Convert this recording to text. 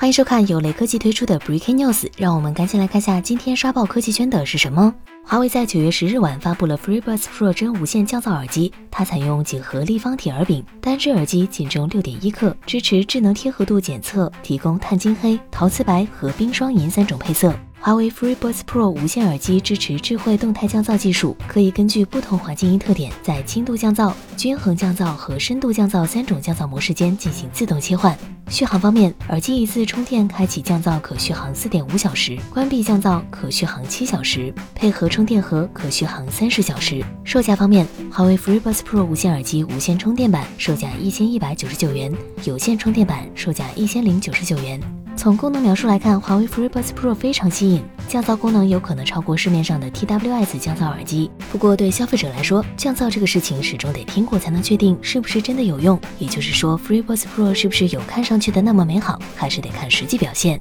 欢迎收看由雷科技推出的 Breaking News，让我们赶紧来看下今天刷爆科技圈的是什么。华为在九月十日晚发布了 FreeBuds Pro 真无线降噪耳机，它采用几何立方体耳柄，单只耳机仅重六点一克，支持智能贴合度检测，提供碳金黑、陶瓷白和冰霜银三种配色。华为 FreeBuds Pro 无线耳机支持智慧动态降噪技术，可以根据不同环境音特点，在轻度降噪、均衡降噪和深度降噪三种降噪模式间进行自动切换。续航方面，耳机一次充电开启降噪可续航四点五小时，关闭降噪可续航七小时，配合充电盒可续航三十小时。售价方面，华为 FreeBuds Pro 无线耳机无线充电版售价一千一百九十九元，有线充电版售价一千零九十九元。从功能描述来看，华为 FreeBuds Pro 非常吸引，降噪功能有可能超过市面上的 TWS 降噪耳机。不过对消费者来说，降噪这个事情始终得听过才能确定是不是真的有用。也就是说，FreeBuds Pro 是不是有看上去的那么美好，还是得看实际表现。